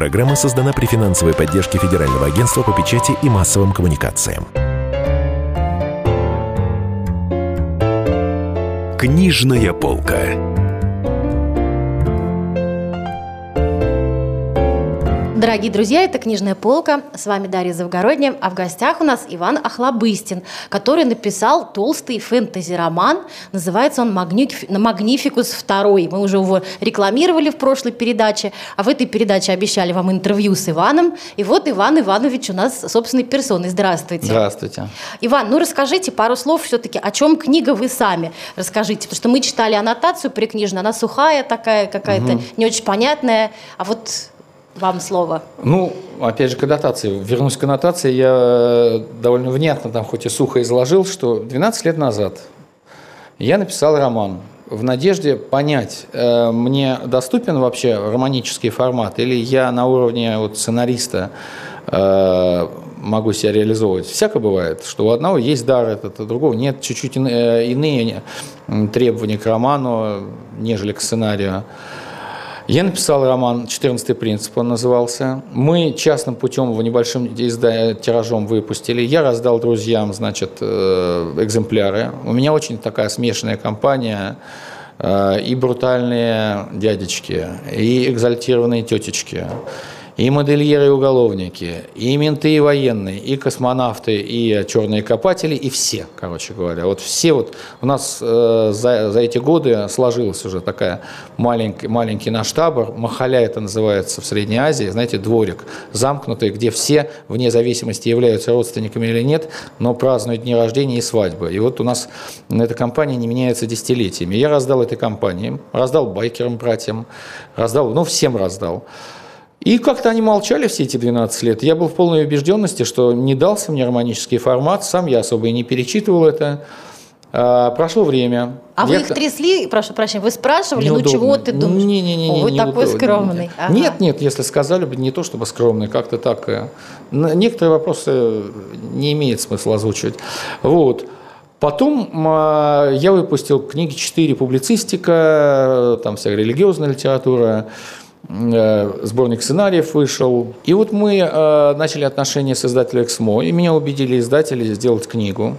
Программа создана при финансовой поддержке Федерального агентства по печати и массовым коммуникациям. Книжная полка. Дорогие друзья, это «Книжная полка». С вами Дарья Завгородняя. А в гостях у нас Иван Охлобыстин, который написал толстый фэнтези-роман. Называется он «Магнификус II». Мы уже его рекламировали в прошлой передаче, а в этой передаче обещали вам интервью с Иваном. И вот Иван Иванович у нас собственной персоной. Здравствуйте. Здравствуйте. Иван, ну расскажите пару слов все-таки, о чем книга вы сами расскажите. Потому что мы читали аннотацию прикнижную, она сухая такая какая-то, угу. не очень понятная. А вот вам слово. Ну, опять же, к аннотации. Вернусь к аннотации. Я э, довольно внятно, там хоть и сухо изложил, что 12 лет назад я написал роман в надежде понять, э, мне доступен вообще романический формат, или я на уровне вот сценариста э, могу себя реализовывать. Всякое бывает, что у одного есть дар этот, у другого нет, чуть-чуть иные требования к роману, нежели к сценарию. Я написал роман «14 принцип», он назывался. Мы частным путем его небольшим тиражом выпустили. Я раздал друзьям, значит, э, экземпляры. У меня очень такая смешанная компания э, и брутальные дядечки, и экзальтированные тетечки и модельеры и уголовники, и менты и военные, и космонавты, и черные копатели, и все, короче говоря. Вот все вот у нас э, за, за эти годы сложилась уже такая маленький, маленький наш табор, Махаля это называется в Средней Азии, знаете, дворик замкнутый, где все, вне зависимости, являются родственниками или нет, но празднуют дни рождения и свадьбы. И вот у нас эта компания не меняется десятилетиями. Я раздал этой компании, раздал байкерам, братьям, раздал, ну, всем раздал. И как-то они молчали все эти 12 лет. Я был в полной убежденности, что не дался мне романический формат, сам я особо и не перечитывал это. А, прошло время. А я... вы их трясли, прошу прощения, вы спрашивали, неудобно. ну чего ты думаешь? Не, не, не, О, вы неудобно. такой скромный. Ага. Нет, нет, если сказали бы, не то чтобы скромный, как-то так. Э, некоторые вопросы не имеет смысла озвучивать. Вот. Потом а, я выпустил книги «Четыре публицистика», там вся религиозная литература, Э, сборник сценариев вышел. И вот мы э, начали отношения с издателем «Эксмо», и меня убедили издатели сделать книгу.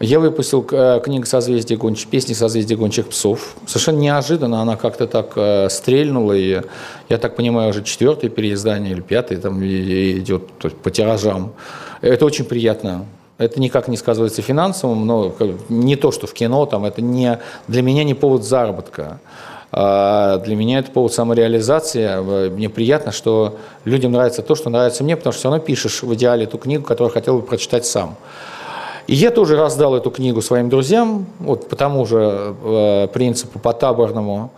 Я выпустил э, книгу «Созвездие гончих», песни «Созвездие гончих псов». Совершенно неожиданно она как-то так стрельнула, и я так понимаю, уже четвертое переиздание или пятое там идет по тиражам. Это очень приятно. Это никак не сказывается финансовым, но не то, что в кино, там, это не, для меня не повод заработка. А для меня это повод самореализации. Мне приятно, что людям нравится то, что нравится мне, потому что все равно пишешь в идеале ту книгу, которую хотел бы прочитать сам. И я тоже раздал эту книгу своим друзьям, вот по тому же э, принципу, по таборному.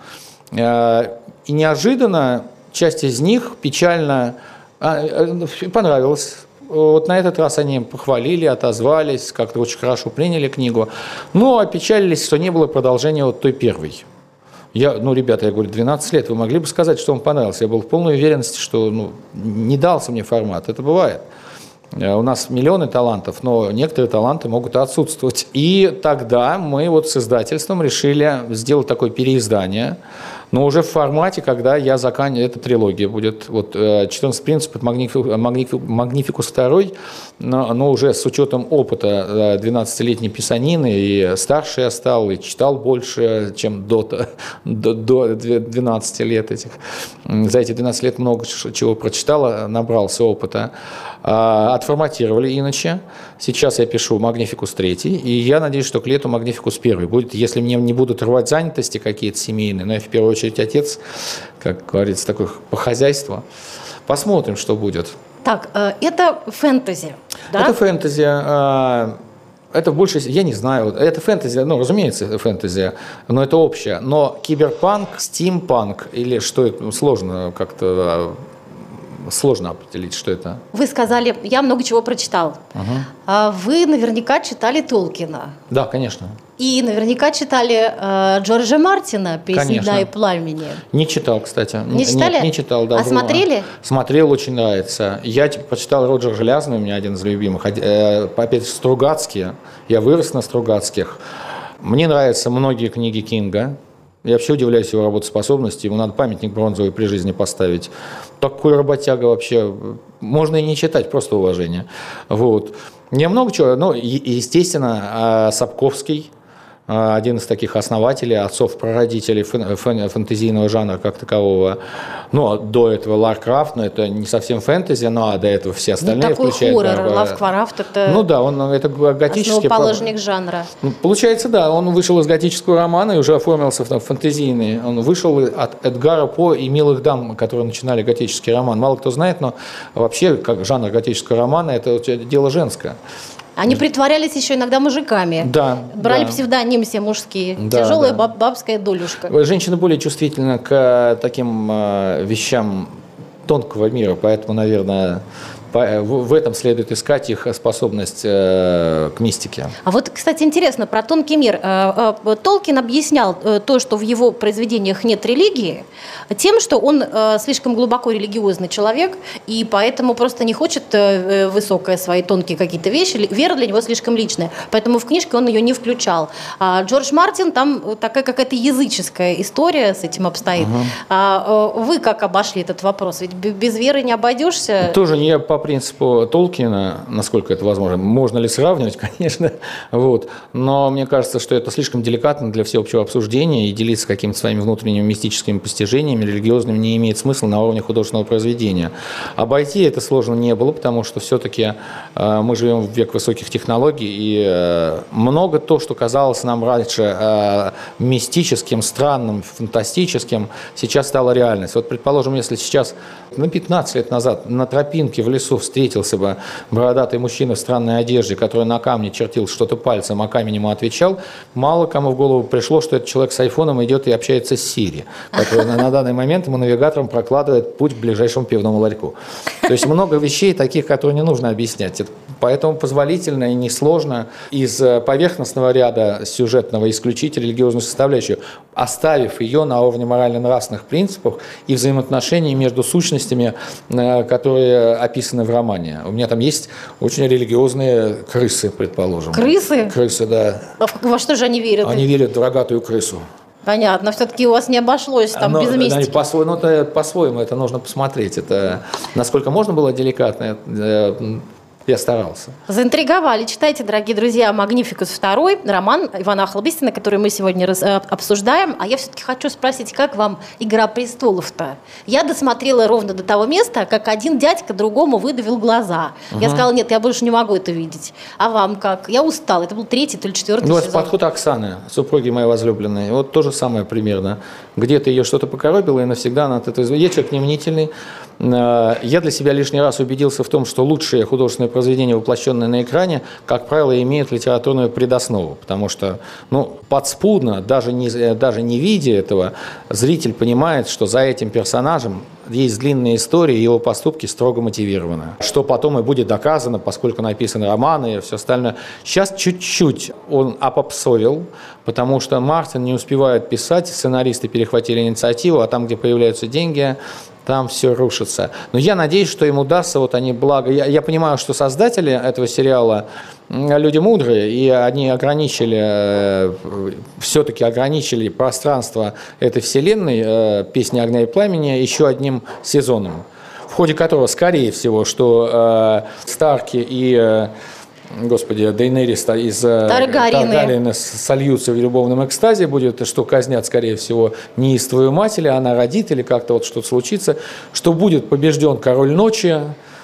Э, и неожиданно часть из них печально а, э, понравилась. Вот на этот раз они похвалили, отозвались, как-то очень хорошо приняли книгу, но опечалились, что не было продолжения вот той первой. Я, ну, ребята, я говорю, 12 лет, вы могли бы сказать, что вам понравился? Я был в полной уверенности, что ну, не дался мне формат. Это бывает. Э, у нас миллионы талантов, но некоторые таланты могут отсутствовать. И тогда мы вот с издательством решили сделать такое переиздание – но уже в формате, когда я заканчиваю, эта трилогия будет, вот 14 э, принципов, Магнификус 2, но, но уже с учетом опыта 12-летней э, писанины, и старше я стал, и читал больше, чем до, до, до 12 лет этих. За эти 12 лет много чего прочитал, набрался опыта. А, отформатировали иначе. Сейчас я пишу Магнификус 3, и я надеюсь, что к лету Магнификус 1 будет, если мне не будут рвать занятости какие-то семейные, но я в первую очередь отец, как говорится, такой по хозяйству. Посмотрим, что будет. Так, э, это фэнтези, да? Это фэнтези. А, это больше, я не знаю, это фэнтези, ну, разумеется, это фэнтези, но это общее. Но киберпанк, стимпанк или что сложно как-то а, сложно определить, что это. Вы сказали, я много чего прочитал. Угу. Вы наверняка читали Толкина. Да, конечно. И наверняка читали э, Джорджа Мартина «Песни льда и пламени». Не читал, кстати. Не читали? Нет, не читал, да. А смотрели? Смотрел, очень нравится. Я типа, почитал Роджер Железный, у меня один из любимых. Э, опять Стругацкие. Я вырос на Стругацких. Мне нравятся многие книги Кинга. Я вообще удивляюсь его работоспособности. Ему надо памятник бронзовый при жизни поставить. Такой работяга вообще. Можно и не читать, просто уважение. Вот. Не много чего. Ну, естественно, а, Сапковский – один из таких основателей, отцов-прародителей фэнтезийного жанра как такового. Ну, а до этого Лавкрафт, но это не совсем фэнтези, но а до этого все ну, остальные ну, такой включают. хоррор, Лавкрафт это Ну да, он это готический... Основоположник жанра. Ну, получается, да, он вышел из готического романа и уже оформился в фэнтезийный. Он вышел от Эдгара По и «Милых дам», которые начинали готический роман. Мало кто знает, но вообще как жанр готического романа – это дело женское. Они притворялись еще иногда мужиками. Да. Брали да. псевдоним все мужские. Да, Тяжелая да. Баб, бабская долюшка. Женщины более чувствительны к э, таким э, вещам тонкого мира, поэтому, наверное, в этом следует искать их способность э, к мистике. А вот, кстати, интересно, про тонкий мир. Э, Толкин объяснял то, что в его произведениях нет религии, тем, что он слишком глубоко религиозный человек, и поэтому просто не хочет высокое свои тонкие какие-то вещи. Вера для него слишком личная. Поэтому в книжке он ее не включал. А Джордж Мартин, там такая какая-то языческая история с этим обстоит. Угу. А вы как обошли этот вопрос? Ведь без веры не обойдешься. Тоже не по принципу Толкина, насколько это возможно, можно ли сравнивать, конечно, вот, но мне кажется, что это слишком деликатно для всеобщего обсуждения и делиться какими-то своими внутренними мистическими постижениями религиозными не имеет смысла на уровне художественного произведения. Обойти это сложно не было, потому что все-таки э, мы живем в век высоких технологий, и э, много то, что казалось нам раньше э, мистическим, странным, фантастическим, сейчас стало реальностью. Вот, предположим, если сейчас на 15 лет назад на тропинке в лесу встретился бы бородатый мужчина в странной одежде, который на камне чертил что-то пальцем, а камень ему отвечал, мало кому в голову пришло, что этот человек с айфоном идет и общается с Сири, который на данный момент ему навигатором прокладывает путь к ближайшему пивному ларьку. То есть много вещей таких, которые не нужно объяснять. Поэтому позволительно и несложно из поверхностного ряда сюжетного исключить религиозную составляющую, оставив ее на уровне морально-нравственных принципов и взаимоотношений между сущностями, э, которые описаны в романе. У меня там есть очень религиозные крысы, предположим. Крысы? Крысы, да. А во что же они верят? Они верят в рогатую крысу. Понятно, все-таки у вас не обошлось там Но, без мистики. По-своему, ну, это, по-своему это нужно посмотреть. Это насколько можно было деликатно, э, я старался. Заинтриговали. Читайте, дорогие друзья, «Магнификус II», роман Ивана Охлобыстина, который мы сегодня раз, э, обсуждаем. А я все-таки хочу спросить, как вам «Игра престолов»-то? Я досмотрела ровно до того места, как один дядька другому выдавил глаза. Угу. Я сказала, нет, я больше не могу это видеть. А вам как? Я устал. Это был третий, то ли четвертый ну, сезон. Вот подход Оксаны, супруги моей возлюбленной. Вот то же самое примерно. Где-то ее что-то покоробило, и навсегда она от этого... Я человек немнительный, Э, я для себя лишний раз убедился в том, что лучшие художественные произведения, воплощенные на экране, как правило, имеют литературную предоснову, потому что ну, подспудно, даже не, э, даже не видя этого, зритель понимает, что за этим персонажем есть длинная история, его поступки строго мотивированы. Что потом и будет доказано, поскольку написаны романы и все остальное. Сейчас чуть-чуть он опопсовил, потому что Мартин не успевает писать, сценаристы перехватили инициативу, а там, где появляются деньги, там все рушится. Но я надеюсь, что им удастся, вот они, благо, я, я понимаю, что создатели этого сериала люди мудрые, и они ограничили, э, все-таки ограничили пространство этой вселенной, э, «Песни огня и пламени» еще одним сезоном, в ходе которого, скорее всего, что э, Старки и Господи, Дейнерис из э, Таргарины. Сольются в любовном экстазе, будет, что казнят, скорее всего, неистовую мать, или она родит, или как-то вот что-то случится, что будет побежден король ночи,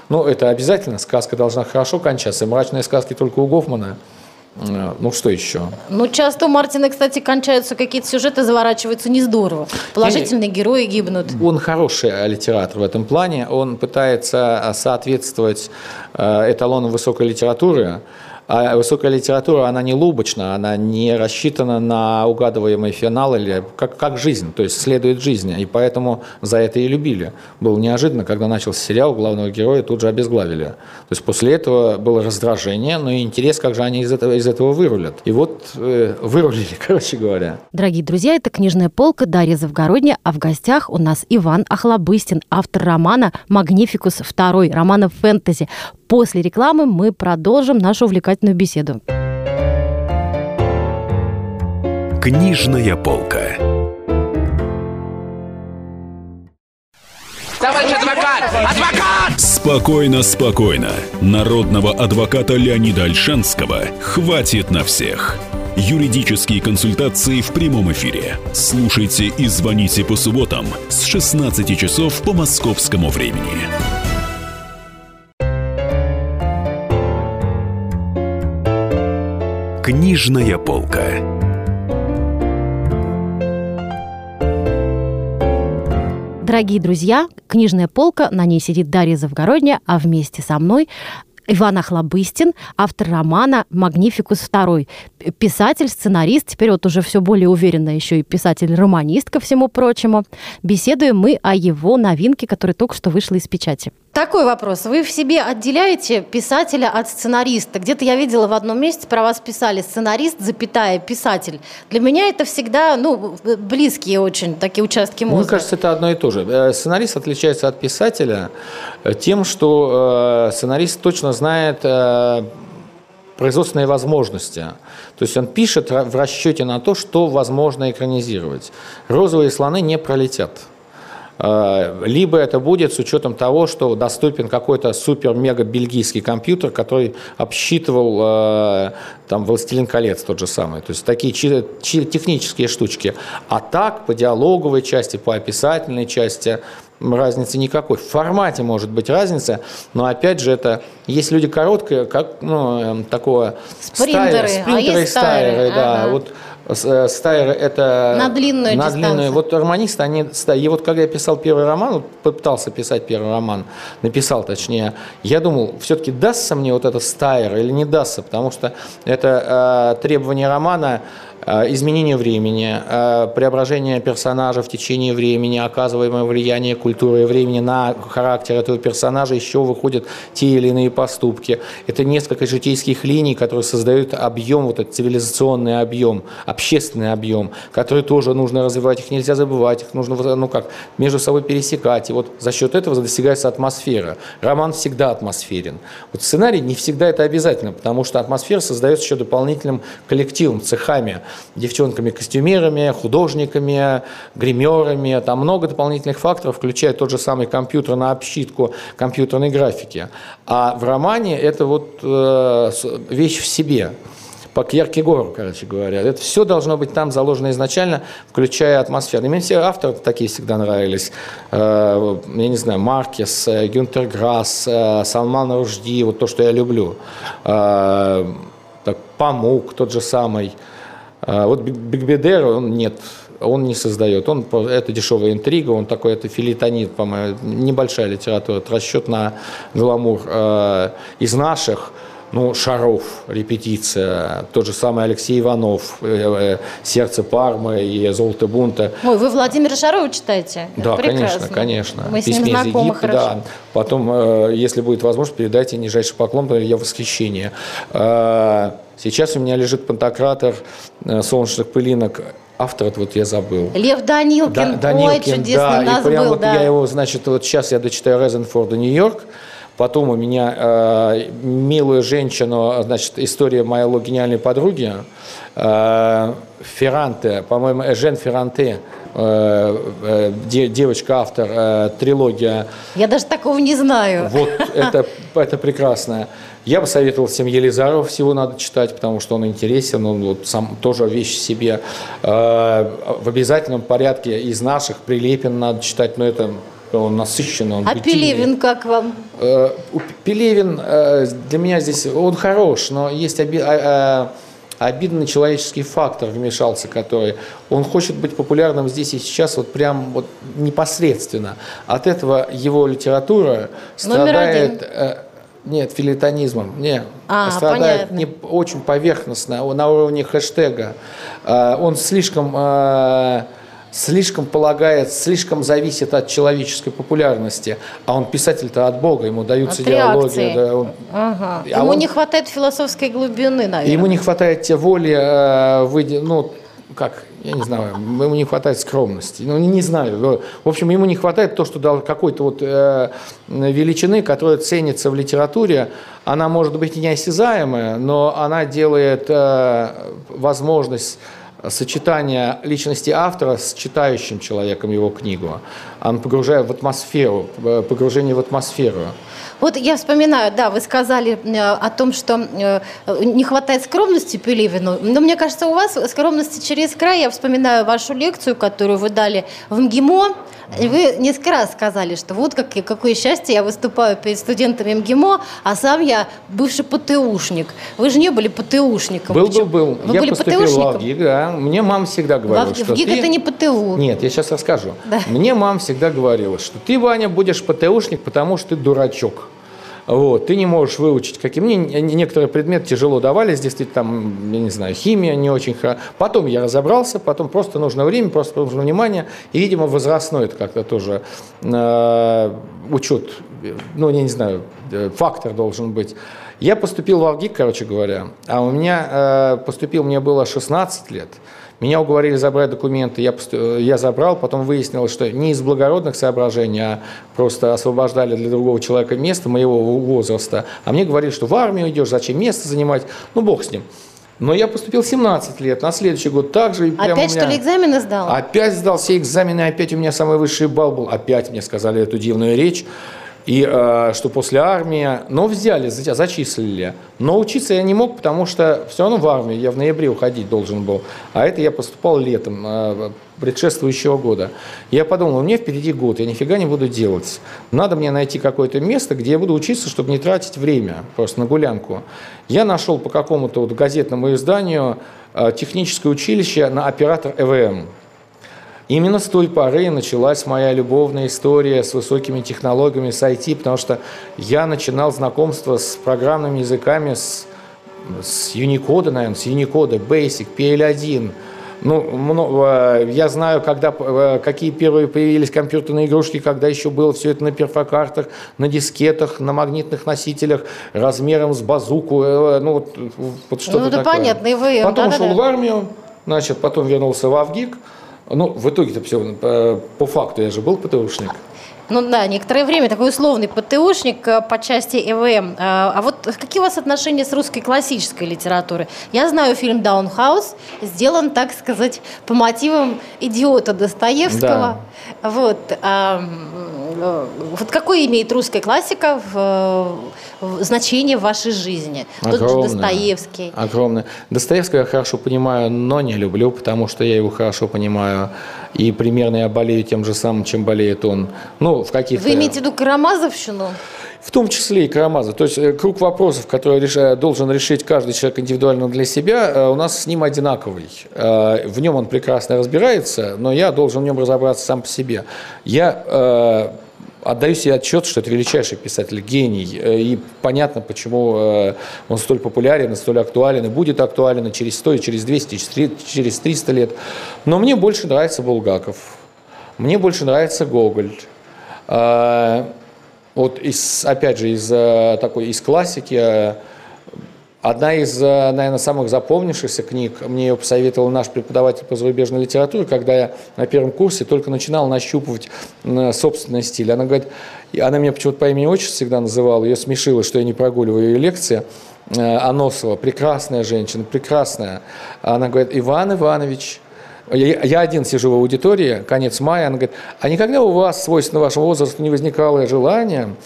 ну, это обязательно, сказка должна хорошо кончаться, мрачные сказки только у Гофмана – ну, что еще? Ну, часто у Мартина, кстати, кончаются какие-то сюжеты, заворачиваются не здорово. Положительные и, герои гибнут. Он хороший литератор в этом плане. Он пытается соответствовать э, эталонам высокой литературы, а высокая литература, она не лубочна, она не рассчитана на угадываемый финал или как, как жизнь, то есть следует жизни. И поэтому за это и любили. Было неожиданно, когда начался сериал, главного героя тут же обезглавили. То есть после этого было раздражение, но и интерес, как же они из этого, из этого вырулят. И вот э, вырулили, короче говоря. Дорогие друзья, это «Книжная полка» Дарья Завгородня, а в гостях у нас Иван Охлобыстин, автор романа «Магнификус II», романа фэнтези. После рекламы мы продолжим нашу увлекательную беседу. Книжная полка. Товарищ адвокат! Адвокат! Спокойно, спокойно. Народного адвоката Леонида Альшанского хватит на всех. Юридические консультации в прямом эфире. Слушайте и звоните по субботам с 16 часов по московскому времени. Книжная полка. Дорогие друзья, книжная полка, на ней сидит Дарья Завгородня, а вместе со мной Иван Охлобыстин, автор романа «Магнификус II», писатель, сценарист, теперь вот уже все более уверенно еще и писатель-романист, ко всему прочему. Беседуем мы о его новинке, которая только что вышла из печати. Такой вопрос. Вы в себе отделяете писателя от сценариста? Где-то я видела в одном месте про вас писали сценарист, запятая, писатель. Для меня это всегда, ну, близкие очень такие участки мозга. Мне кажется, это одно и то же. Э, сценарист отличается от писателя э, тем, что э, сценарист точно знает производственные возможности. То есть он пишет в расчете на то, что возможно экранизировать. Розовые слоны не пролетят. Э, либо это будет с учетом того, что доступен какой-то супер-мега-бельгийский компьютер, который обсчитывал э, там «Властелин колец» тот же самый. То есть такие технические штучки. А так, по диалоговой части, по описательной части, разницы никакой. В формате может быть разница, но опять же это есть люди короткие, как ну, эм, такого спринтеры, стайры, спринтеры а и стайры, да. Ага. Вот Стайер это... На длинную на дистанцию. длинную. Вот романисты, они... И вот когда я писал первый роман, вот попытался писать первый роман, написал точнее, я думал, все-таки дастся мне вот этот Стайер или не дастся, потому что это э, требование романа Э, изменение времени, э, преображение персонажа в течение времени, оказываемое влияние культуры и времени на характер этого персонажа, еще выходят те или иные поступки. Это несколько житейских линий, которые создают объем, вот этот цивилизационный объем, общественный объем, который тоже нужно развивать, их нельзя забывать, их нужно ну как, между собой пересекать. И вот за счет этого достигается атмосфера. Роман всегда атмосферен. Вот сценарий не всегда это обязательно, потому что атмосфера создается еще дополнительным коллективом, цехами девчонками-костюмерами, художниками, гримерами. Там много дополнительных факторов, включая тот же самый компьютер на обсчитку компьютерной графики. А в романе это вот э, вещь в себе по Кьеркегору, короче говоря. Это все должно быть там заложено изначально, включая атмосферу. И мне все авторы такие всегда нравились. Э, я не знаю, Маркес, э, Гюнтер Грасс, Салман Ружди, вот то, что я люблю. Так, Памук тот же самый. А вот Бигбедер, он нет, он не создает. Он, это дешевая интрига, он такой, это филитонит, по-моему, небольшая литература, это расчет на гламур. А, из наших, ну, Шаров, репетиция, тот же самый Алексей Иванов, э, э, «Сердце Пармы» и «Золото бунта». Ой, вы Владимира Шарова читаете? Да, конечно, конечно. Мы с ним знакомы Египта, хорошо. Да. Потом, э, если будет возможность, передайте нижайший поклон, я в восхищении. А, сейчас у меня лежит пантократор солнечных пылинок автор вот я забыл. Лев Данилкин, да, Данилкин ой, чудесный да, нас и прям был, вот да. я его, значит, вот сейчас я дочитаю Резенфорда Нью-Йорк, Потом у меня э, милую женщину, значит, история моей гениальной подруги, э, Ферранте, по-моему, Жен Ферранте, э, э, девочка-автор, э, трилогия. Я даже такого не знаю. Вот это, это прекрасно. Я бы советовал всем Елизарова всего надо читать, потому что он интересен, он вот сам тоже вещь себе. Э, в обязательном порядке из наших Прилепин надо читать, но это он насыщенный, он А бытийный. Пелевин как вам? Э, Пелевин э, для меня здесь, он хорош, но есть оби, а, а, обидный человеческий фактор вмешался, который, он хочет быть популярным здесь и сейчас вот прям вот непосредственно. От этого его литература страдает... Э, нет, филитонизмом. Не, а, страдает не, очень поверхностно, на уровне хэштега. Он слишком слишком полагает, слишком зависит от человеческой популярности. А он писатель-то от Бога, ему даются от диалоги. Да, он, ага. а ему он, не хватает философской глубины, наверное. Ему не хватает те воли, э, выйти, ну, как, я не знаю, ему не хватает скромности. Ну, не, не знаю. В общем, ему не хватает то, что дал какой-то вот э, величины, которая ценится в литературе. Она может быть неосязаемая, но она делает э, возможность сочетание личности автора с читающим человеком его книгу. оно погружает в атмосферу, э, погружение в атмосферу. Вот я вспоминаю, да, вы сказали э, о том, что э, не хватает скромности Пелевину, но мне кажется, у вас скромности через край. Я вспоминаю вашу лекцию, которую вы дали в МГИМО, и вы несколько раз сказали, что вот как, какое счастье, я выступаю перед студентами МГИМО, а сам я бывший ПТУшник. Вы же не были ПТУшником. Был, был, был. Вы я были поступил ПТУшником? в ВГИК, да. Мне мама всегда говорила, В, что в ты... это не ПТУ. Нет, я сейчас расскажу. Да. Мне мама всегда говорила, что ты, Ваня, будешь ПТУшник, потому что ты дурачок. Вот, ты не можешь выучить каким мне некоторые предметы тяжело давались, действительно, там, я не знаю, химия не очень хорошо. Потом я разобрался, потом просто нужно время, просто нужно внимание, и, видимо, возрастной это как-то тоже э, учет, ну, я не знаю, э, фактор должен быть. Я поступил в Алгик, короче говоря, а у меня э, поступил, мне было 16 лет. Меня уговорили забрать документы, я, посту- я забрал, потом выяснилось, что не из благородных соображений, а просто освобождали для другого человека место моего возраста. А мне говорили, что в армию идешь, зачем место занимать, ну бог с ним. Но я поступил в 17 лет, на следующий год также. и Опять, меня- что ли, экзамены сдал? Опять сдал все экзамены, опять у меня самый высший балл был. Опять мне сказали эту дивную речь. И э, что после армии, но взяли, за- зачислили. Но учиться я не мог, потому что все равно в армию я в ноябре уходить должен был. А это я поступал летом э, предшествующего года. Я подумал, меня впереди год, я нифига не буду делать. Надо мне найти какое-то место, где я буду учиться, чтобы не тратить время просто на гулянку. Я нашел по какому-то вот газетному изданию э, техническое училище на оператор ЭВМ. Именно с той поры началась моя любовная история с высокими технологиями, с IT, потому что я начинал знакомство с программными языками, с, с Unicode, наверное, с Unicode, Basic, PL1. Ну, мно- э, я знаю, когда, э, какие первые появились компьютерные игрушки, когда еще было все это на перфокартах, на дискетах, на магнитных носителях, размером с базуку, э, ну, вот, вот что-то Ну, это такое. понятно, и вы, Потом да-да-да. ушел в армию, значит, потом вернулся в Авгик. Ну, в итоге-то все, по, по факту я же был ПТУшник. Ну да, некоторое время такой условный ПТУшник э, по части ЭВМ. А а вот какие у вас отношения с русской классической литературой? Я знаю фильм «Даунхаус», сделан, так сказать, по мотивам идиота Достоевского. Вот. а, э, вот какое имеет русская классика в, э, в значение в вашей жизни? Тот же Огромное. Достоевский. Огромное. Достоевского я хорошо понимаю, но не люблю, потому что я его хорошо понимаю. И примерно я болею тем же самым, чем болеет он. Ну, в каких-то... Вы имеете в виду Карамазовщину? В том числе и Карамазов. То есть э, круг вопросов, которые реша- должен решить каждый человек индивидуально для себя, э, у нас с ним одинаковый. Э, В нем он прекрасно разбирается, но я должен в нем разобраться сам по себе. Я отдаю себе отчет, что это величайший писатель, гений. Э, И понятно, почему э, он столь популярен, столь актуален, и будет актуален и через 100, и через 200, и через три- через 300 лет. Но мне больше нравится Булгаков. Мне больше нравится Гоголь. Э, Вот из, опять же, из такой из классики одна из, э, наверное, самых запомнившихся книг, мне ее посоветовал наш преподаватель по зарубежной литературе, когда я на первом курсе только начинал нащупывать м, собственный стиль. Она говорит, она меня почему-то по имени отчеству всегда называла, ее смешило, что я не прогуливаю ее лекции. Э, Аносова, прекрасная женщина, прекрасная. Она говорит, Иван Иванович, я один сижу в аудитории, конец мая, она говорит, а никогда у вас, свойственно вашему возрасту, не возникало желания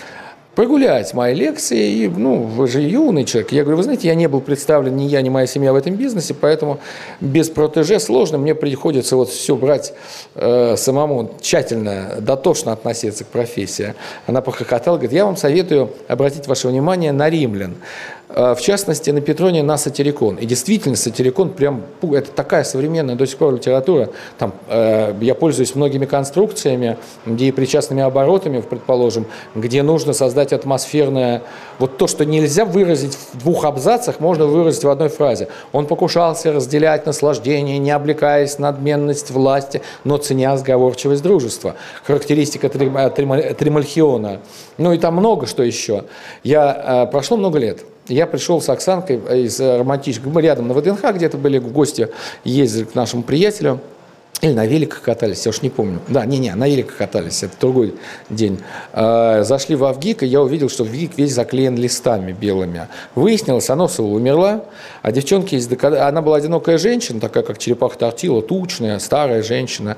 прогулять мои лекции, и, ну, вы же юный человек. Я говорю, вы знаете, я не был представлен, ни я, ни моя семья в этом бизнесе, поэтому без протеже сложно, мне приходится вот все брать э, самому, тщательно, дотошно относиться к профессии. Она похохотала, говорит, я вам советую обратить ваше внимание на римлян. Э, В частности, на Петроне на сатирикон. И действительно, сатирикон прям, это такая современная до сих пор литература. Там, э, я пользуюсь многими конструкциями, где и причастными оборотами, предположим, где нужно создать атмосферное... Вот то, что нельзя выразить в двух абзацах, можно выразить в одной фразе. Он покушался разделять наслаждение, не облекаясь на надменность власти, но ценя сговорчивость дружества. Характеристика Трим- э, Трима- Тримальхиона. Ну и там много что еще. Я, э, прошло много лет. Я пришел с Оксанкой из э, романтического... Мы рядом на ВДНХ где-то были в гости, ездили к нашему приятелю. Или на великах катались, я уж не помню. Да, не-не, на великах катались, это другой день. Э, Зашли в Авгик, и я увидел, что Авгик весь заклеен листами белыми. Выяснилось, Аносова умерла, а девчонки из. Она была одинокая женщина, такая как черепаха Тортила, тучная, старая женщина.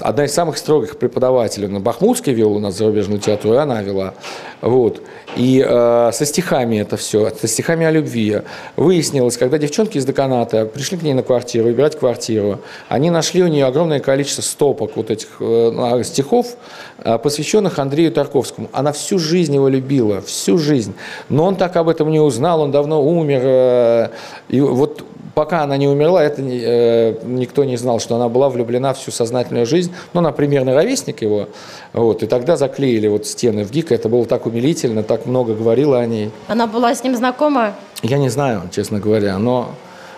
Одна из самых строгих преподавателей. На Бахмутске вел у нас зарубежную театру, и она вела. Вот. И э, со стихами это все, со стихами о любви. Выяснилось, когда девчонки из деканата пришли к ней на квартиру, выбирать квартиру, они нашли у нее огромное количество стопок вот этих э, стихов, э, посвященных Андрею Тарковскому. Она всю жизнь его любила, всю жизнь. Но он так об этом не узнал, он давно умер. Э, и вот пока она не умерла, это э, никто не знал, что она была влюблена всю сознательную жизнь. Ну, она примерно ровесник его. Вот, и тогда заклеили вот стены в ГИК. Это было так умилительно, так много говорила о ней. Она была с ним знакома? Я не знаю, честно говоря, но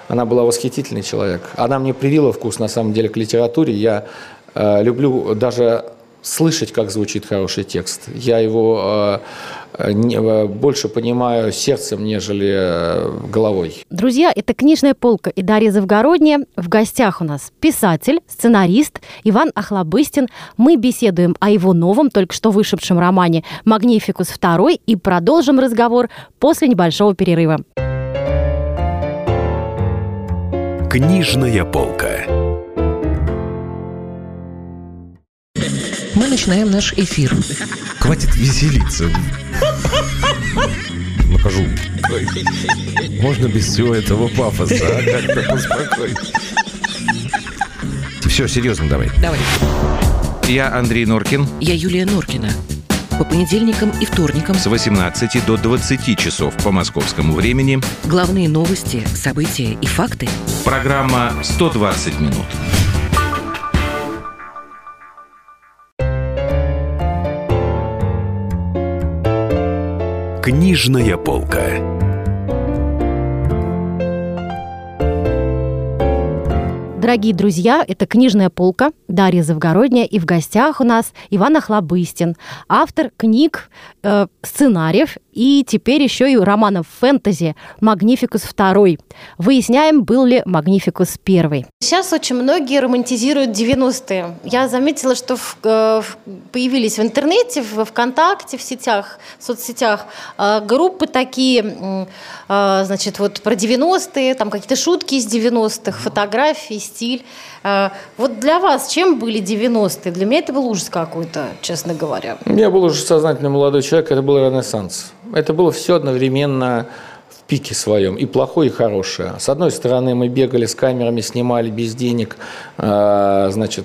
она была восхитительный человек. Она мне привила вкус, на самом деле, к литературе. Я э, люблю даже слышать, как звучит хороший текст. Я его э, больше понимаю сердцем, нежели э, головой. Друзья, это «Книжная полка» и Дарья Завгородняя. В гостях у нас писатель, сценарист Иван Охлобыстин. Мы беседуем о его новом, только что вышедшем романе «Магнификус II» и продолжим разговор после небольшого перерыва. Книжная полка. Начинаем наш эфир. Хватит веселиться. Нахожу. Можно без всего этого пафоса, а? Как-то поспокойнее. Все, серьезно давай. Давай. Я Андрей Норкин. Я Юлия Норкина. По понедельникам и вторникам С 18 до 20 часов по московскому времени. главные новости, события и факты. Программа «120 минут». Книжная полка. Дорогие друзья, это «Книжная полка», Дарья Завгородняя, и в гостях у нас Иван Охлобыстин, автор книг, э, сценариев и теперь еще и романов фэнтези «Магнификус II». Выясняем, был ли «Магнификус I». Сейчас очень многие романтизируют 90-е. Я заметила, что в- э, появились в интернете, в ВКонтакте, в сетях, в соцсетях э, группы такие, э, значит, вот про 90-е, там какие-то шутки из 90-х, фотографии, стиль. Э, Вот для вас чем были 90-е? Для меня это был ужас какой-то, честно говоря. Я был уже сознательный молодой человек, это был Ренессанс. Это было все одновременно в пике своем, и плохое, и хорошее. С одной стороны, мы бегали с камерами, снимали без денег, э, значит,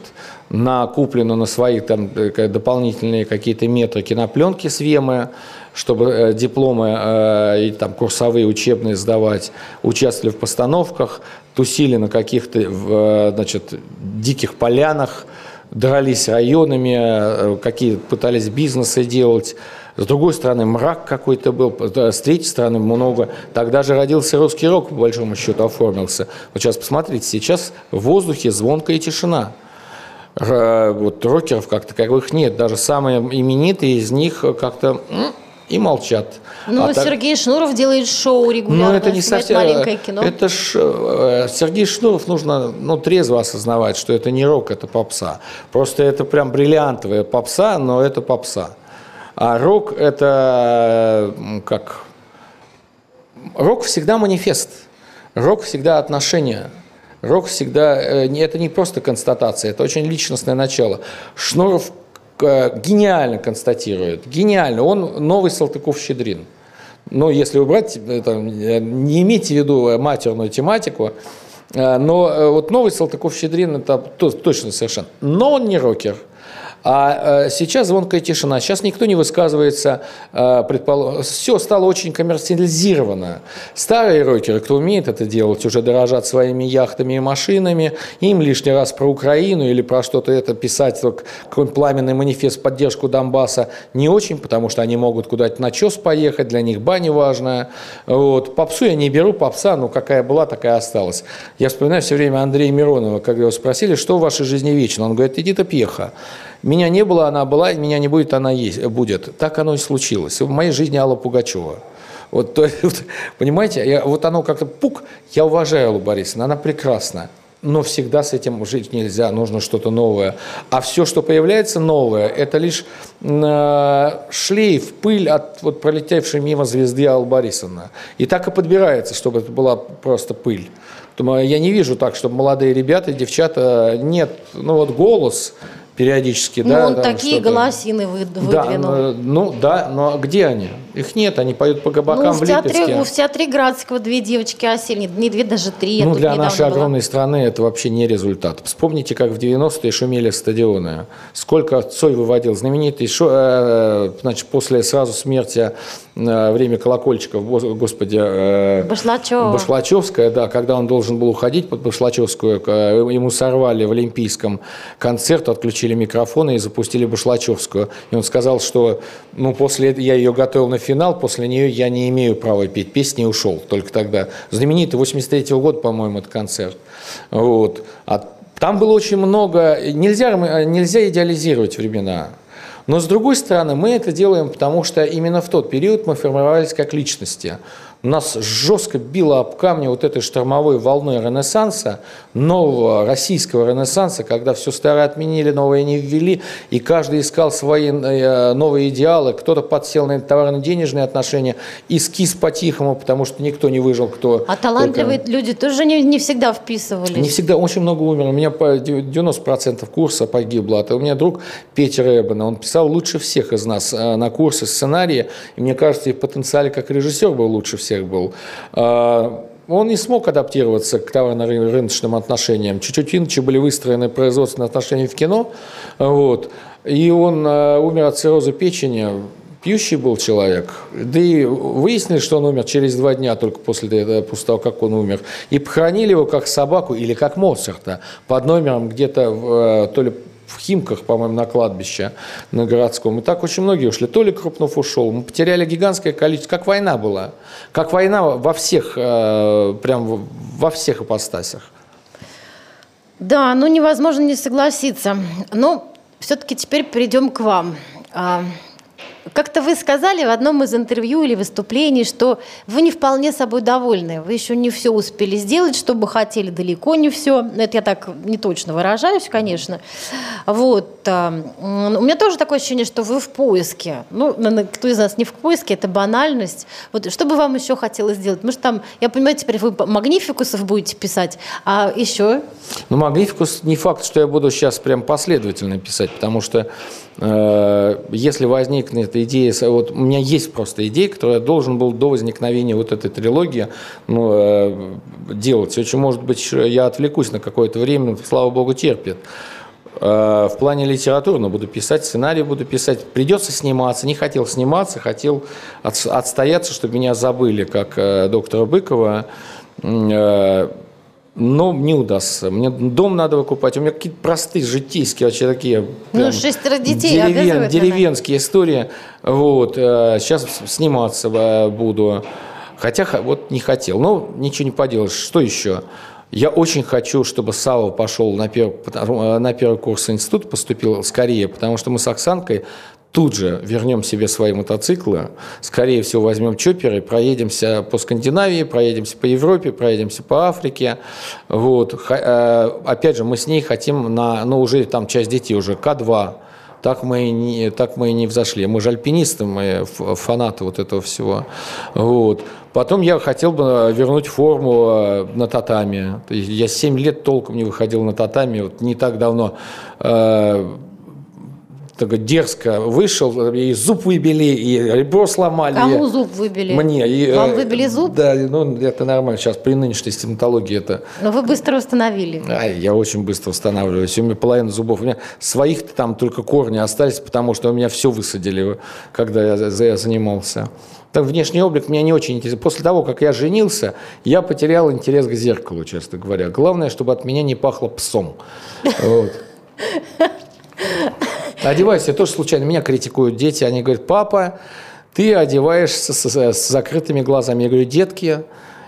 на купленную на свои там э, дополнительные какие-то метры кинопленки с Вемы, чтобы э, дипломы э, и там курсовые учебные сдавать, участвовали в постановках, тусили на каких-то э, значит, диких полянах, дрались районами, какие пытались бизнесы делать. С другой стороны, мрак какой-то был, с третьей стороны, много. Тогда же родился русский рок, по большому счету, оформился. Вот сейчас посмотрите, сейчас в воздухе звонкая тишина. Вот рокеров как таковых нет. Даже самые именитые из них как-то и молчат. Ну, А так- Сергей Шнуров делает шоу регулярно, ну, это не совсем... маленькое кино. Это ж... э, Сергей Шнуров нужно ну, трезво осознавать, что это не рок, это попса. Просто это прям бриллиантовая попса, но это попса. А рок – это как... Рок всегда манифест. Рок всегда отношения. Рок всегда... э, Это не просто констатация, это очень личностное начало. Шнуров гениально констатирует. Гениально. Он новый Салтыков-Щедрин. Ну, если убрать, это, э, не имейте в виду э, матерную тематику, э, но э, вот новый Салтыков-Щедрин это то- точно совершенно. Но он не рокер. А э, сейчас звонкая тишина. Сейчас никто не высказывается, э, предположим. Все стало очень коммерциализировано. Старые рокеры, кто умеет это делать, уже дорожат своими яхтами и машинами. Им лишний раз про Украину или про что-то это писать, как какой-нибудь пламенный манифест в поддержку Донбасса не очень, потому что они могут куда-то на чес поехать, для них баня важная. Вот. Попсу я не беру, попса, ну какая была, такая осталась. Я вспоминаю все время Андрея Миронова, когда его спросили, что в вашей жизни вечно. Он говорит, иди-то пьеха. Меня не было, она была, меня не будет, она есть, будет. Так оно и случилось. В моей жизни Алла Пугачева. Вот, то- понимаете, я, вот оно как-то пук. Я уважаю Аллу Борисовну, она прекрасна. Но всегда с этим жить нельзя, нужно что-то новое. А все, что появляется новое, это лишь э, шлейф, пыль от вот, пролетевшей мимо звезды Аллы Борисовны. И так и подбирается, чтобы это была просто пыль. Я не вижу так, чтобы молодые ребята, девчата, нет, ну вот голос периодически, Ну, да. он такие что-то. голосины вы- Да, выдвинул. ну, ну да, но где они? Их нет, они поют по Ну, кабакам в в театре, Липецке. в театре Градского две девочки осели, не две, даже три. Ну, для нашей была. огромной страны это вообще не результат. Вспомните, как в 90-е шумели стадионы. Сколько Цой выводил. Знаменитый, шо- э, значит, после сразу смерти э, время колокольчиков, гос- господи, э, Башлачева. Башлачевская, да, когда он должен был уходить под Башлачевскую, э, ему сорвали в Олимпийском концерт, отключили микрофоны и запустили Башлачевскую. И он сказал, что ну, после я ее готовил на финал, после нее я не имею права петь песни ушел только тогда. Знаменитый 83 года, по-моему, этот концерт. Вот. А там было очень много... Нельзя, нельзя идеализировать времена. Но с другой стороны, мы это делаем, потому что именно в тот период мы формировались как личности. Нас жестко било об камни вот этой штормовой волной Ренессанса, нового российского Ренессанса, когда все старое отменили, новое не ввели, и каждый искал свои э, новые идеалы. Кто-то подсел на товарно-денежные отношения и скис по-тихому, потому что никто не выжил, кто... А талантливые только- люди тоже не, не всегда вписывались. не всегда, очень много умер. У меня по 90% курса погибло. А у меня друг Петя Рэббен, он писал лучше всех из нас э, на курсе сценария. И мне кажется, и в потенциале как режиссер был лучше всех был. А, Он не смог адаптироваться к товарно-рыночным отношениям. Чуть-чуть иначе были выстроены производственные отношения в кино. Вот. И он э, умер от цирроза печени. Пьющий был человек. Да и выяснили, что он умер через два дня только после этого, после того, как он умер. И похоронили его как собаку или как Моцарта под номером где-то в, э, то ли в Химках, по-моему, на кладбище на городском. И так очень многие ушли. То ли Крупнов ушел. Мы потеряли гигантское количество. Как война была. Как война во всех, э, прям во- всех ипостасях. Да, ну невозможно не согласиться. Но все-таки теперь перейдем к вам. Как-то вы сказали в одном из интервью или выступлений, что вы не вполне собой довольны. Вы еще не все успели сделать, что бы хотели, далеко не все. Это я так не точно выражаюсь, конечно. Вот. а, м, У меня тоже такое ощущение, что вы в поиске. Ну, кто из нас не в поиске, это банальность. Вот что бы вам еще хотелось сделать? Может, там, я понимаю, теперь вы магнификусов будете писать, а еще Ну, Магнификус не факт, что я буду сейчас прям последовательно писать, потому что э, если возникнет идея, с- вот у меня есть просто идея, которую я должен был до возникновения вот этой трилогии ну, э, делать. Очень может быть, я отвлекусь на какое-то время, слава богу, терпит. Э, В плане литературно буду писать, сценарий буду писать. Придется сниматься. Не хотел сниматься, хотел отс- отстояться, чтобы меня забыли, как э, доктора Быкова. Э, но не удастся. Мне дом надо выкупать. У меня какие-то простые, житейские, вообще такие... Ну, шестеро детей деревен- Деревенские истории. Вот. э, Сейчас сниматься э, буду. Хотя вот не хотел. Но ничего не поделаешь. Что еще? Я очень хочу, чтобы Сава пошел на первый, э, на первый курс института, поступил скорее, потому что мы с Оксанкой тут же вернем себе свои мотоциклы, скорее всего возьмем чоперы, проедемся по Скандинавии, проедемся по Европе, проедемся по Африке. Вот. Э, Опять же, мы с ней хотим на, ну уже там часть детей уже К2, так мы, и не, так мы и не взошли. Мы же альпинисты, мы фанаты вот этого всего. Вот. Потом я хотел бы вернуть форму э, на татами. Я 7 лет толком не выходил на татами, вот не так давно э, так дерзко вышел, и зуб выбили, и ребро сломали. кому зуб выбили? Мне. И, Вам э, выбили зуб? Да, ну это нормально. Сейчас при нынешней стоматологии это Но вы быстро восстановили. Ай, я очень быстро восстанавливаюсь. У меня половина зубов. У меня своих там только корни остались, потому что у меня все высадили, когда я, я занимался. Так, внешний облик меня не очень интересует. После того, как я женился, я потерял интерес к зеркалу, честно говоря. Главное, чтобы от меня не пахло псом. Вот. Одеваюсь, я тоже случайно. Меня критикуют дети. Они говорят, папа, ты одеваешься с, с- с закрытыми глазами. Я говорю, детки,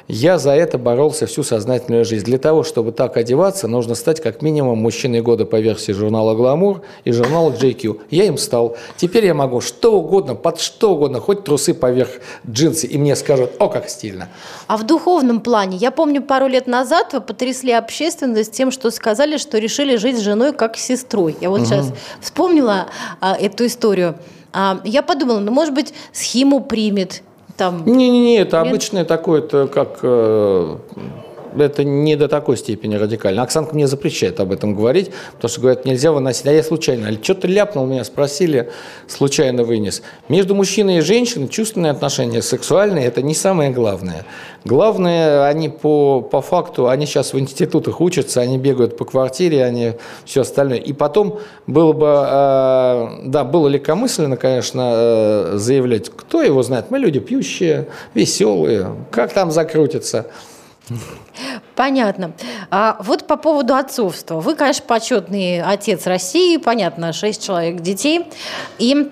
я за это боролся всю сознательную жизнь. Для того, чтобы так одеваться, нужно стать как минимум мужчиной года по версии журнала «Гламур» и журнала JQ. Я им стал. Теперь я могу что угодно, под что угодно, хоть трусы поверх джинсы, и мне скажут, о, как стильно. А в духовном плане, я помню, пару лет назад вы потрясли общественность тем, что сказали, что решили жить с женой как с сестрой. Я вот сейчас вспомнила а, эту историю. А, я подумала, ну, может быть, схему примет. Там, Не-не-не, это Нет? обычное такое, это как... это не до такой степени радикально. Оксанка мне запрещает об этом говорить, потому что, говорят, нельзя выносить. А я случайно. Что-то ляпнул, меня спросили, случайно вынес. Между мужчиной и женщиной чувственные отношения, сексуальные, это не самое главное. Главное, они по, по факту, они сейчас в институтах учатся, они бегают по квартире, они все остальное. И потом было бы, э, да, было легкомысленно, конечно, э, заявлять, кто его знает, мы люди пьющие, веселые, как там закрутится. Понятно. А вот по поводу отцовства. Вы, конечно, почетный отец России, понятно, шесть человек детей. И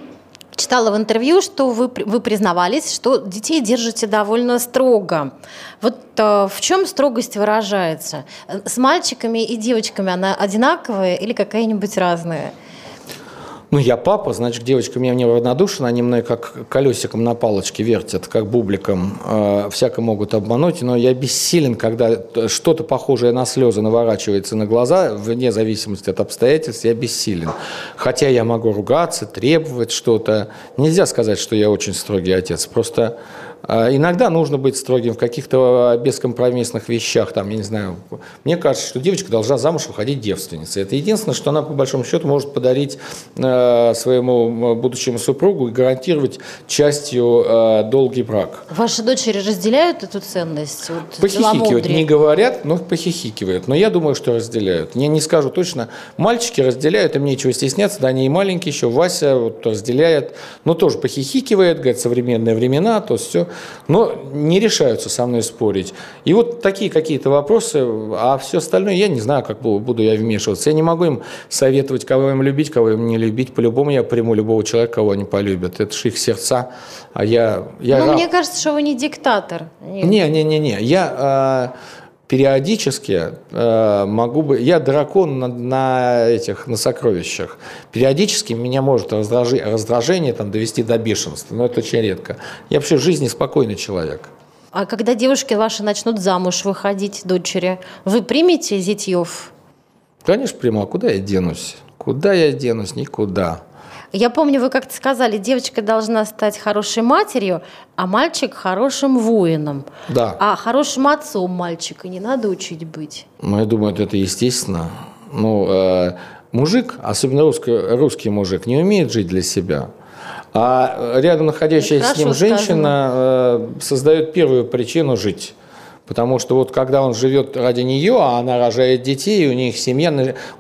читала в интервью, что вы, вы признавались, что детей держите довольно строго. Вот э, в чем строгость выражается? С мальчиками и девочками она одинаковая или какая-нибудь разная? Ну, я папа, значит, девочка меня не равнодушна, они мной как колесиком на палочке вертят, как бубликом, э, всяко могут обмануть, но я бессилен, когда что-то похожее на слезы наворачивается на глаза, вне зависимости от обстоятельств, я бессилен. Хотя я могу ругаться, требовать что-то. Нельзя сказать, что я очень строгий отец, просто иногда нужно быть строгим в каких-то бескомпромиссных вещах. Там, я не знаю, мне кажется, что девочка должна замуж выходить девственницей. Это единственное, что она, по большому счету, может подарить э, своему будущему супругу и гарантировать частью долгий брак. Ваши дочери разделяют эту ценность? Вот, похихикивают. Не говорят, но похихикивают. Но я думаю, что разделяют. Я не скажу точно. Мальчики разделяют, им нечего стесняться. Да, они и маленькие еще. Вася вот, разделяет. Но тоже похихикивает, говорит, современные времена, то все но не решаются со мной спорить. И вот такие какие-то вопросы, а все остальное я не знаю, как буду я вмешиваться. Я не могу им советовать, кого им любить, кого им не любить. По-любому я приму любого человека, кого они полюбят. Это же их сердца. А я... я ну, раб... мне кажется, что вы не диктатор. Не-не-не. Я... Э, периодически э, могу бы... Я дракон на, на этих, на сокровищах. Периодически меня может раздражи, раздражение там, довести до бешенства, но это очень редко. Я вообще в жизни спокойный человек. А когда девушки ваши начнут замуж выходить, дочери, вы примете зятьев? Конечно, приму. А куда я денусь? Куда я денусь? Никуда. Я помню, вы как-то сказали, девочка должна стать хорошей матерью, а мальчик хорошим воином. Да. А хорошим отцом мальчика не надо учить быть. Ну, я думаю, это естественно. Ну, э, мужик, особенно русский, русский мужик, не умеет жить для себя. А рядом находящаяся с ним женщина э, создает первую причину жить. Потому что вот когда он живет ради нее, а она рожает детей, у них семья...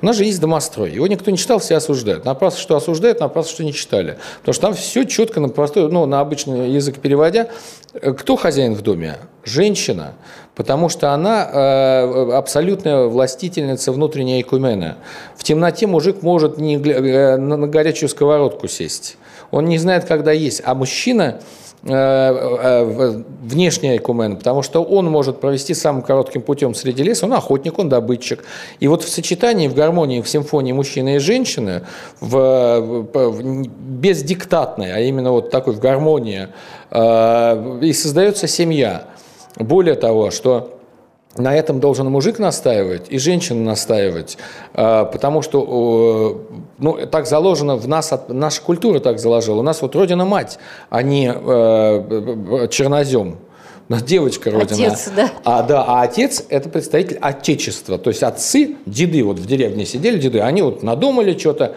У нас же есть домострой. Его никто не читал, все осуждают. Напрасно, что осуждают, напрасно, что не читали. Потому что там все четко на простой, ну, на обычный язык переводя. Кто хозяин в доме? Женщина. Потому что она э, абсолютная властительница внутренняя икумена. В темноте мужик может не, э, на горячую сковородку сесть. Он не знает, когда есть. А мужчина Э, э, внешний айкумен, потому что он может провести самым коротким путем среди леса, он охотник, он добытчик. И вот в сочетании, в гармонии, в симфонии мужчины и женщины, в, в, бездиктатной, а именно вот такой в гармонии, э, и создается семья. Более того, что на этом должен мужик настаивать и женщина настаивать, а, потому что ну, так заложено в нас, наша культура так заложила. У нас вот родина-мать, а не э, чернозем. Девочка родина. Отец, да. А, да, а отец – это представитель отечества. То есть отцы, деды вот в деревне сидели, деды, они вот надумали что-то,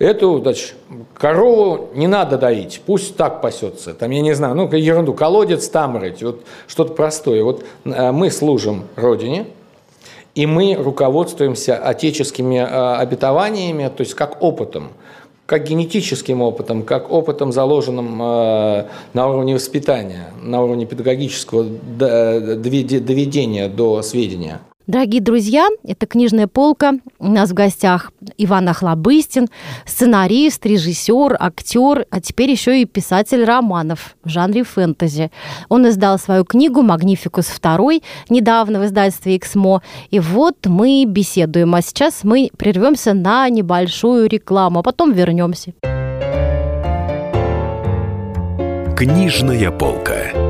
Эту, значит, корову не надо доить, пусть так пасется. Там, я не знаю, ну, ерунду, колодец там рыть, вот что-то простое. Вот э, мы служим Родине, и мы руководствуемся отеческими э, обетованиями, то есть как опытом, как генетическим опытом, как опытом, заложенным э, на уровне воспитания, на уровне педагогического доведения до сведения. Дорогие друзья, это «Книжная полка». У нас в гостях Иван Охлобыстин, сценарист, режиссер, актер, а теперь еще и писатель романов в жанре фэнтези. Он издал свою книгу «Магнификус II» недавно в издательстве «Эксмо». И вот мы беседуем. А сейчас мы прервемся на небольшую рекламу, а потом вернемся. «Книжная полка».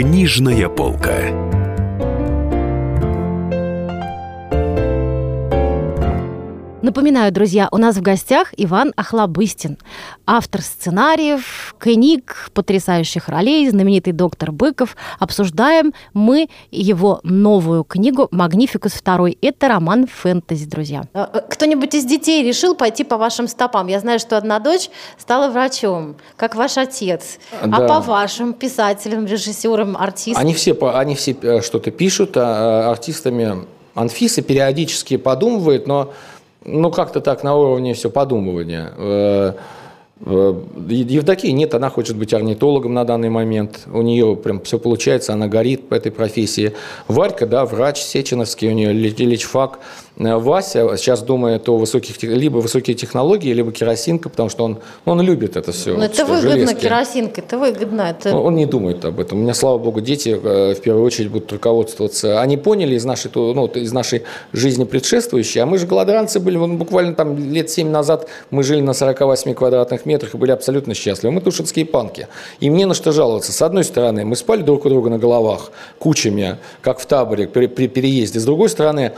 Книжная полка. Напоминаю, друзья, у нас в гостях Иван Охлобыстин, автор сценариев, книг, потрясающих ролей, знаменитый доктор Быков. Обсуждаем мы его новую книгу «Магнификус II». Это роман фэнтези, друзья. Э, э, кто-нибудь из детей решил пойти по вашим стопам? Я знаю, что одна дочь стала врачом, как ваш отец. А да. А по вашим писателям, режиссерам, артистам? Они все, они все э, что-то пишут, а артистами Анфиса периодически подумывает, но ну, как-то так на уровне все подумывания. Э, э, Евдокии нет, она хочет быть орнитологом на данный момент. У нее прям все получается, она горит по этой профессии. Варька, да, врач сеченовский, у нее лечфак. Э, Вася сейчас думает о высоких, либо высокие технологии, либо керосинка, потому что он, он любит это все. Но это выгодно, железки. керосинка, это выгодно. Это... Он не думает об этом. У меня, слава богу, дети э, в первую очередь будут руководствоваться. Они поняли из нашей, ну, из нашей жизни предшествующей, а мы же голодранцы были, вон, буквально там лет 7 назад мы жили на 48 квадратных метрах и были абсолютно счастливы. Мы тушинские панки. И мне на что жаловаться. С одной стороны, мы спали друг у друга на головах кучами, как в таборе при, при переезде. С другой стороны,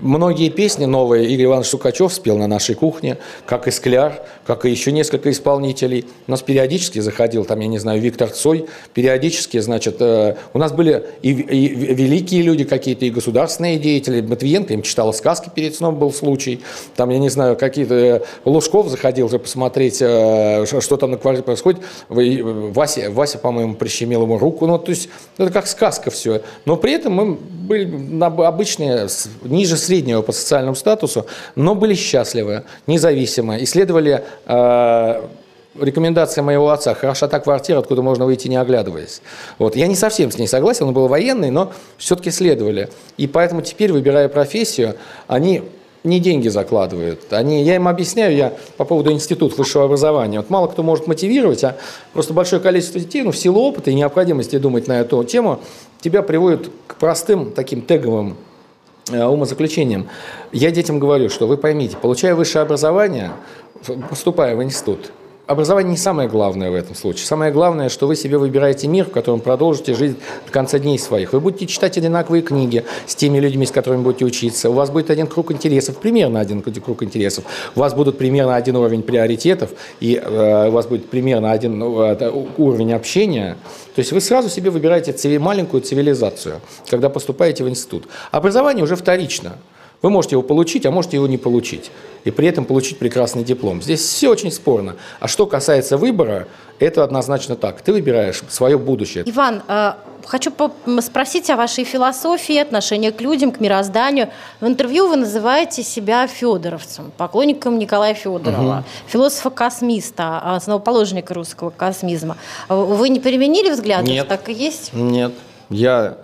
Многие песни новые Игорь Иванович Сукачев спел на нашей кухне, как и Скляр, как и еще несколько исполнителей. У нас периодически заходил, там, я не знаю, Виктор Цой, периодически, значит, э, у нас были и, и великие люди какие-то, и государственные деятели. Матвиенко им читала сказки перед сном, был случай. Там, я не знаю, какие-то... Э, Лужков заходил же посмотреть, э, что там на квартире происходит. Вася, Вася по-моему, прищемил ему руку. Ну, то есть, это как сказка все. Но при этом мы были обычные, ниже ниже среднего по социальному статусу, но были счастливы, независимы, исследовали э, рекомендация моего отца «хороша та квартира, откуда можно выйти, не оглядываясь». Вот. Я не совсем с ней согласен, он был военный, но все-таки следовали. И поэтому теперь, выбирая профессию, они не деньги закладывают. Они, я им объясняю, я по поводу института высшего образования. Вот мало кто может мотивировать, а просто большое количество детей, ну, в силу опыта и необходимости думать на эту тему, тебя приводит к простым таким теговым умозаключением. Я детям говорю, что вы поймите, получая высшее образование, поступая в институт, образование не самое главное в этом случае. Самое главное, что вы себе выбираете мир, в котором продолжите жить до конца дней своих. Вы будете читать одинаковые книги с теми людьми, с которыми будете учиться. У вас будет один круг интересов, примерно один круг интересов. У вас будут примерно один уровень приоритетов, и э, у вас будет примерно один э, уровень общения. То есть вы сразу себе выбираете цивили, маленькую цивилизацию, когда поступаете в институт. Образование уже вторично. Вы можете его получить, а можете его не получить. И при этом получить прекрасный диплом. Здесь все очень спорно. А что касается выбора, это однозначно так. Ты выбираешь свое будущее. Иван, э, хочу спросить о вашей философии, отношении к людям, к мирозданию. В интервью вы называете себя федоровцем, поклонником Николая Федорова, угу. философа-космиста, основоположника русского космизма. Вы не переменили взгляды? Нет. Так и есть? Нет. Я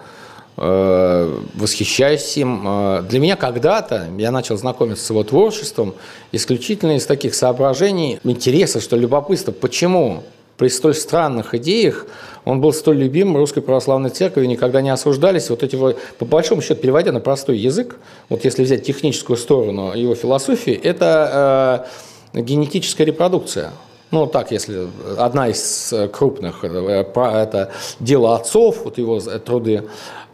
восхищаюсь им. Э, для меня когда-то, я начал знакомиться с его творчеством исключительно из таких соображений, интереса, что любопытство, почему при столь странных идеях он был столь любим русской православной церковью, никогда не осуждались. Вот эти, по большому счету, переводя на простой язык, вот если взять техническую сторону его философии, это э, генетическая репродукция. Ну, так, если одна из крупных, э, это дело отцов, вот его труды,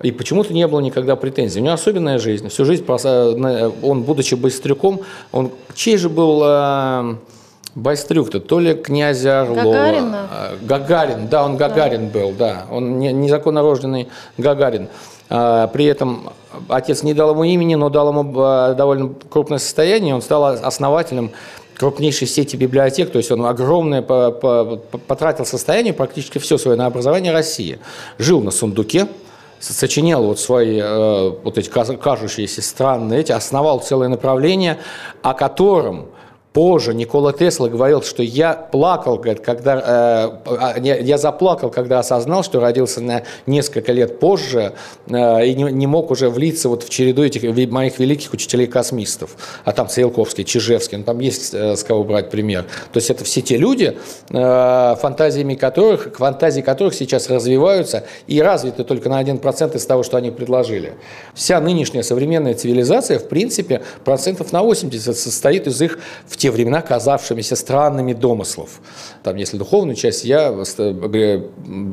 и почему-то не было никогда претензий. У него особенная жизнь. Всю жизнь, он, будучи быстрюком, он чей же был э, Байстрюк-то, то ли князя Орлова. Гагарина? Гагарин, да, он Гагарин да. был, да. Он незаконно рожденный Гагарин. При этом отец не дал ему имени, но дал ему довольно крупное состояние. Он стал основателем крупнейшей сети библиотек, то есть он огромное потратил состояние, практически все свое на образование России. Жил на сундуке, сочинял вот свои э, вот эти кажущиеся странные эти, основал целое направление, о котором Позже Никола Тесла говорил, что я плакал, говорит, когда, э, я заплакал, когда осознал, что родился на несколько лет позже э, и не, не мог уже влиться вот в череду этих моих великих учителей-космистов. А там Циолковский, Чижевский, ну, там есть э, с кого брать пример. То есть это все те люди, э, фантазиями которых, фантазии которых сейчас развиваются и развиты только на 1% из того, что они предложили. Вся нынешняя современная цивилизация, в принципе, процентов на 80 состоит из их в те времена казавшимися странными домыслов. Там, если духовную часть, я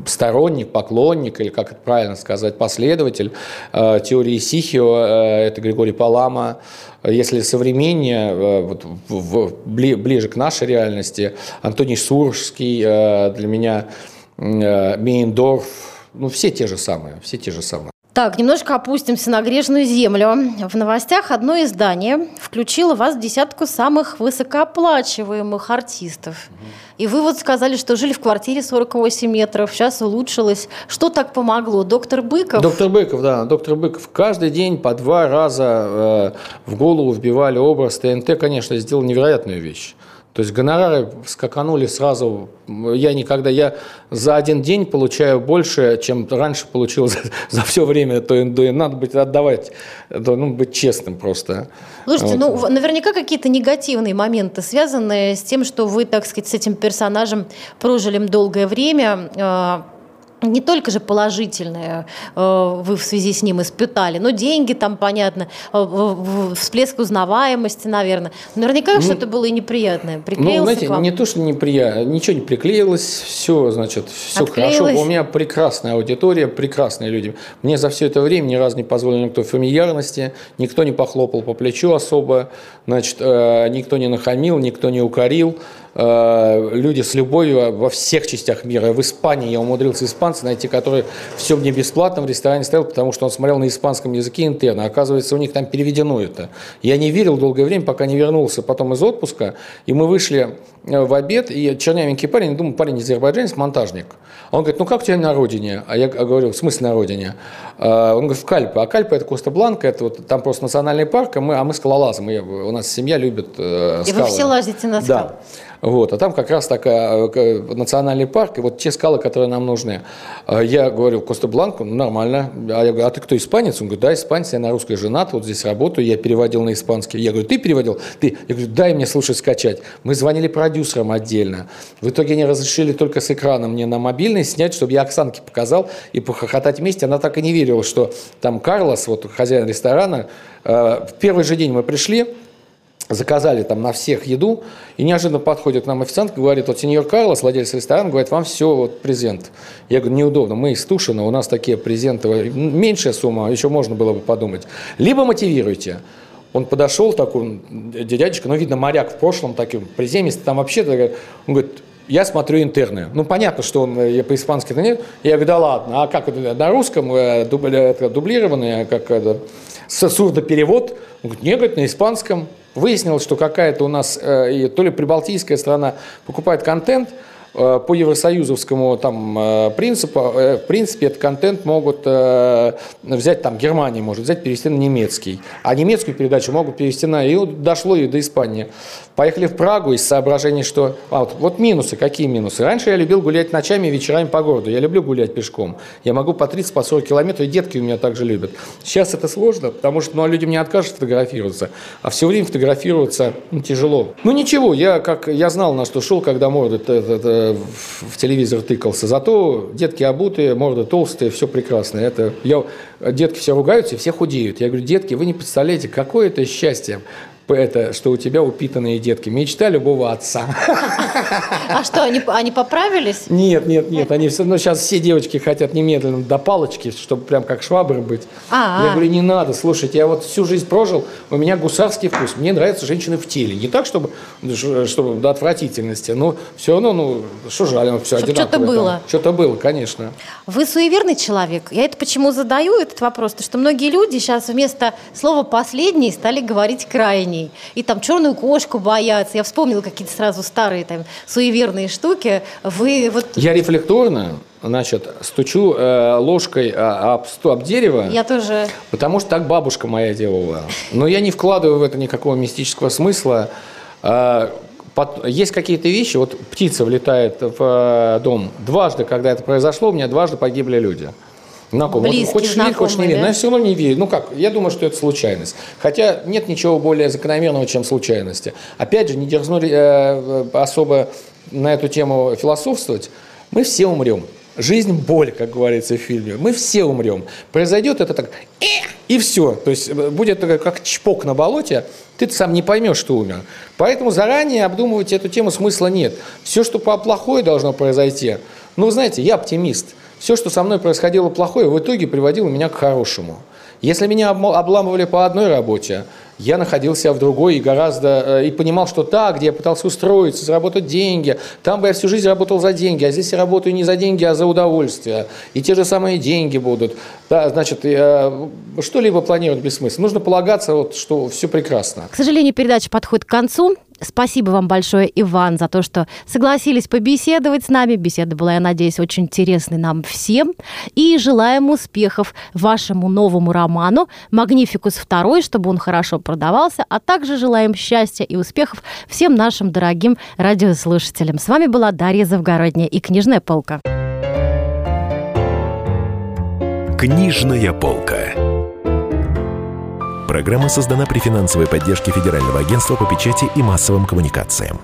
сторонник, поклонник, или как это правильно сказать, последователь э, теории Сихио, э, это Григорий Палама, если современнее, э, вот, в, в, ближе к нашей реальности, Антоний Суржский, для меня Мейндорф, ну, все те же самые, все те же самые. Так, немножко опустимся на грешную землю. В новостях одно издание включило вас в десятку самых высокооплачиваемых артистов. И вы вот сказали, что жили в квартире 48 метров, сейчас улучшилось. Что так помогло? Доктор Быков? Доктор Быков, да. Доктор Быков. Каждый день по два раза э, в голову вбивали образ ТНТ, конечно, сделал невероятную вещь. То есть гонорары скаканули сразу. Я никогда, я за один день получаю больше, чем раньше получил за, за все время. То, то надо быть отдавать, ну, быть честным просто. Слушайте, вот. ну наверняка какие-то негативные моменты, связанные с тем, что вы, так сказать, с этим персонажем прожили долгое время а, не только же положительное э, вы в связи с ним испытали, но деньги там, понятно, э, всплеск узнаваемости, наверное. Наверняка ну, что-то было и неприятное. Приклеился ну, знаете, к вам? не то, что неприятно, ничего не приклеилось, все, значит, все Отклеилось. хорошо. У меня прекрасная аудитория, прекрасные люди. Мне за все это время ни разу не позволил никто фамильярности, никто не похлопал по плечу особо, значит, э, никто не нахамил, никто не укорил. Э, люди с любовью во всех частях мира. В Испании я умудрился испанца найти, который все мне бесплатно в ресторане стоял, потому что он смотрел на испанском языке интерно. Оказывается, у них там переведено это. Я не верил долгое время, пока не вернулся потом из отпуска, и мы вышли э, в обед, и чернявенький парень, думаю, парень из азербайджанец, монтажник. Он говорит, ну как у тебя на родине? А я говорю, в смысле на родине? Э, он говорит, в Кальпе. А Кальпа это Коста-Бланка, это вот там просто национальный парк, а мы, а мы скалолазы. Мы, у нас семья любит э, скалы. И вы все лазите на скалы? Да. Вот, а там как раз такая э, национальный парк, и вот те скалы, которые нам нужны. А я говорю, Коста-Бланку, ну, нормально. А я говорю, а ты кто, испанец? Он говорит, да, испанец, я на русской женат, вот здесь работаю, я переводил на испанский. Я говорю, ты переводил? Ты? Я говорю, дай мне, слушай, скачать. Мы звонили продюсерам отдельно. В итоге они разрешили только с экрана мне на мобильный снять, чтобы я Оксанке показал и похохотать вместе. Она так и не верила, что там Карлос, вот хозяин ресторана, э, в первый же день мы пришли, заказали там на всех еду, и неожиданно подходит к нам официант, говорит, вот сеньор Карлос, владелец ресторана, говорит, вам все вот презент. Я говорю, неудобно, мы из Тушина, у нас такие презенты, меньшая сумма, еще можно было бы подумать. Либо мотивируйте. Он подошел такой, дядечка, ну, видно, моряк в прошлом таким, приземистый, там вообще, он говорит, я смотрю интерны. Ну, понятно, что он я по-испански-то нет. Я говорю, да ладно, а как это на русском э, дублированный, как это, сурдоперевод? Он говорит, нет, говорит, на испанском. Выяснилось, что какая-то у нас, э, то ли прибалтийская страна покупает контент – по евросоюзовскому там, э, принципу, э, в принципе, этот контент могут взять, там, Германия может взять, перевести на немецкий, а немецкую передачу могут перевести на... И дошло и до Испании. Поехали в Прагу из соображений, что... А, вот, вот минусы, какие минусы? Раньше я любил гулять ночами и вечерами по городу. Я люблю гулять пешком. Я могу по 30, по 40 километров, и детки у меня также любят. Сейчас это сложно, потому что ну, а людям не откажут фотографироваться, а все время фотографироваться ну, тяжело. Ну ничего, я, как, я знал, на что шел, когда морда в телевизор тыкался. Зато детки обутые, морда толстые, все прекрасно. Это, я, детки все ругаются все худеют. Я говорю, детки, вы не представляете, какое это счастье это, что у тебя упитанные детки. Мечта любого отца. А что, они, они поправились? Нет, нет, нет. Они все, ну, сейчас все девочки хотят немедленно до палочки, чтобы прям как швабры быть. А-а. Я говорю, не надо, слушайте, я вот всю жизнь прожил, у меня гусарский вкус. Мне нравятся женщины в теле. Не так, чтобы, чтобы до отвратительности, но все равно, ну, что жаль, все чтобы одинаково. Что-то было. Что-то было, конечно. Вы суеверный человек. Я это почему задаю этот вопрос? Потому что многие люди сейчас вместо слова «последний» стали говорить «крайний» животней. И там черную кошку боятся. Я вспомнила какие-то сразу старые там суеверные штуки. Вы вот... Я рефлекторно значит, стучу э, ложкой э, об, об дерево. Я тоже. Потому что так бабушка моя делала. Но я не вкладываю в это никакого мистического смысла. А, есть какие-то вещи, вот птица влетает в э, дом. Дважды, когда это произошло, у меня дважды погибли люди. Знакомые. Близкие, вот, хочешь верить, хочешь не верить. Да? Но я все равно не верю. Ну как, я думаю, что это случайность. Хотя нет ничего более закономерного, чем случайности. Опять же, не дерзну э, э, особо на эту тему философствовать. Мы все умрем. Жизнь – боль, как говорится в фильме. Мы все умрем. Произойдет это так, э, и все. То есть э, будет как чпок на болоте, ты сам не поймешь, что умер. Поэтому заранее обдумывать эту тему смысла нет. Все, что плохое должно произойти. Ну, знаете, я оптимист. Все, что со мной происходило плохое, в итоге приводило меня к хорошему. Если меня обламывали по одной работе, я находился в другой и гораздо э, и понимал, что так, где я пытался устроиться, заработать деньги, там бы я всю жизнь работал за деньги, а здесь я работаю не за деньги, а за удовольствие. И те же самые деньги будут. Да, значит, э, что-либо планировать бессмысленно. Нужно полагаться, вот, что все прекрасно. К сожалению, передача подходит к концу. Спасибо вам большое, Иван, за то, что согласились побеседовать с нами. Беседа была, я надеюсь, очень интересной нам всем. И желаем успехов вашему новому роману «Магнификус II», чтобы он хорошо продавался, а также желаем счастья и успехов всем нашим дорогим радиослушателям. С вами была Дарья Завгородняя и «Книжная полка». «Книжная полка». Программа создана при финансовой поддержке Федерального агентства по печати и массовым коммуникациям.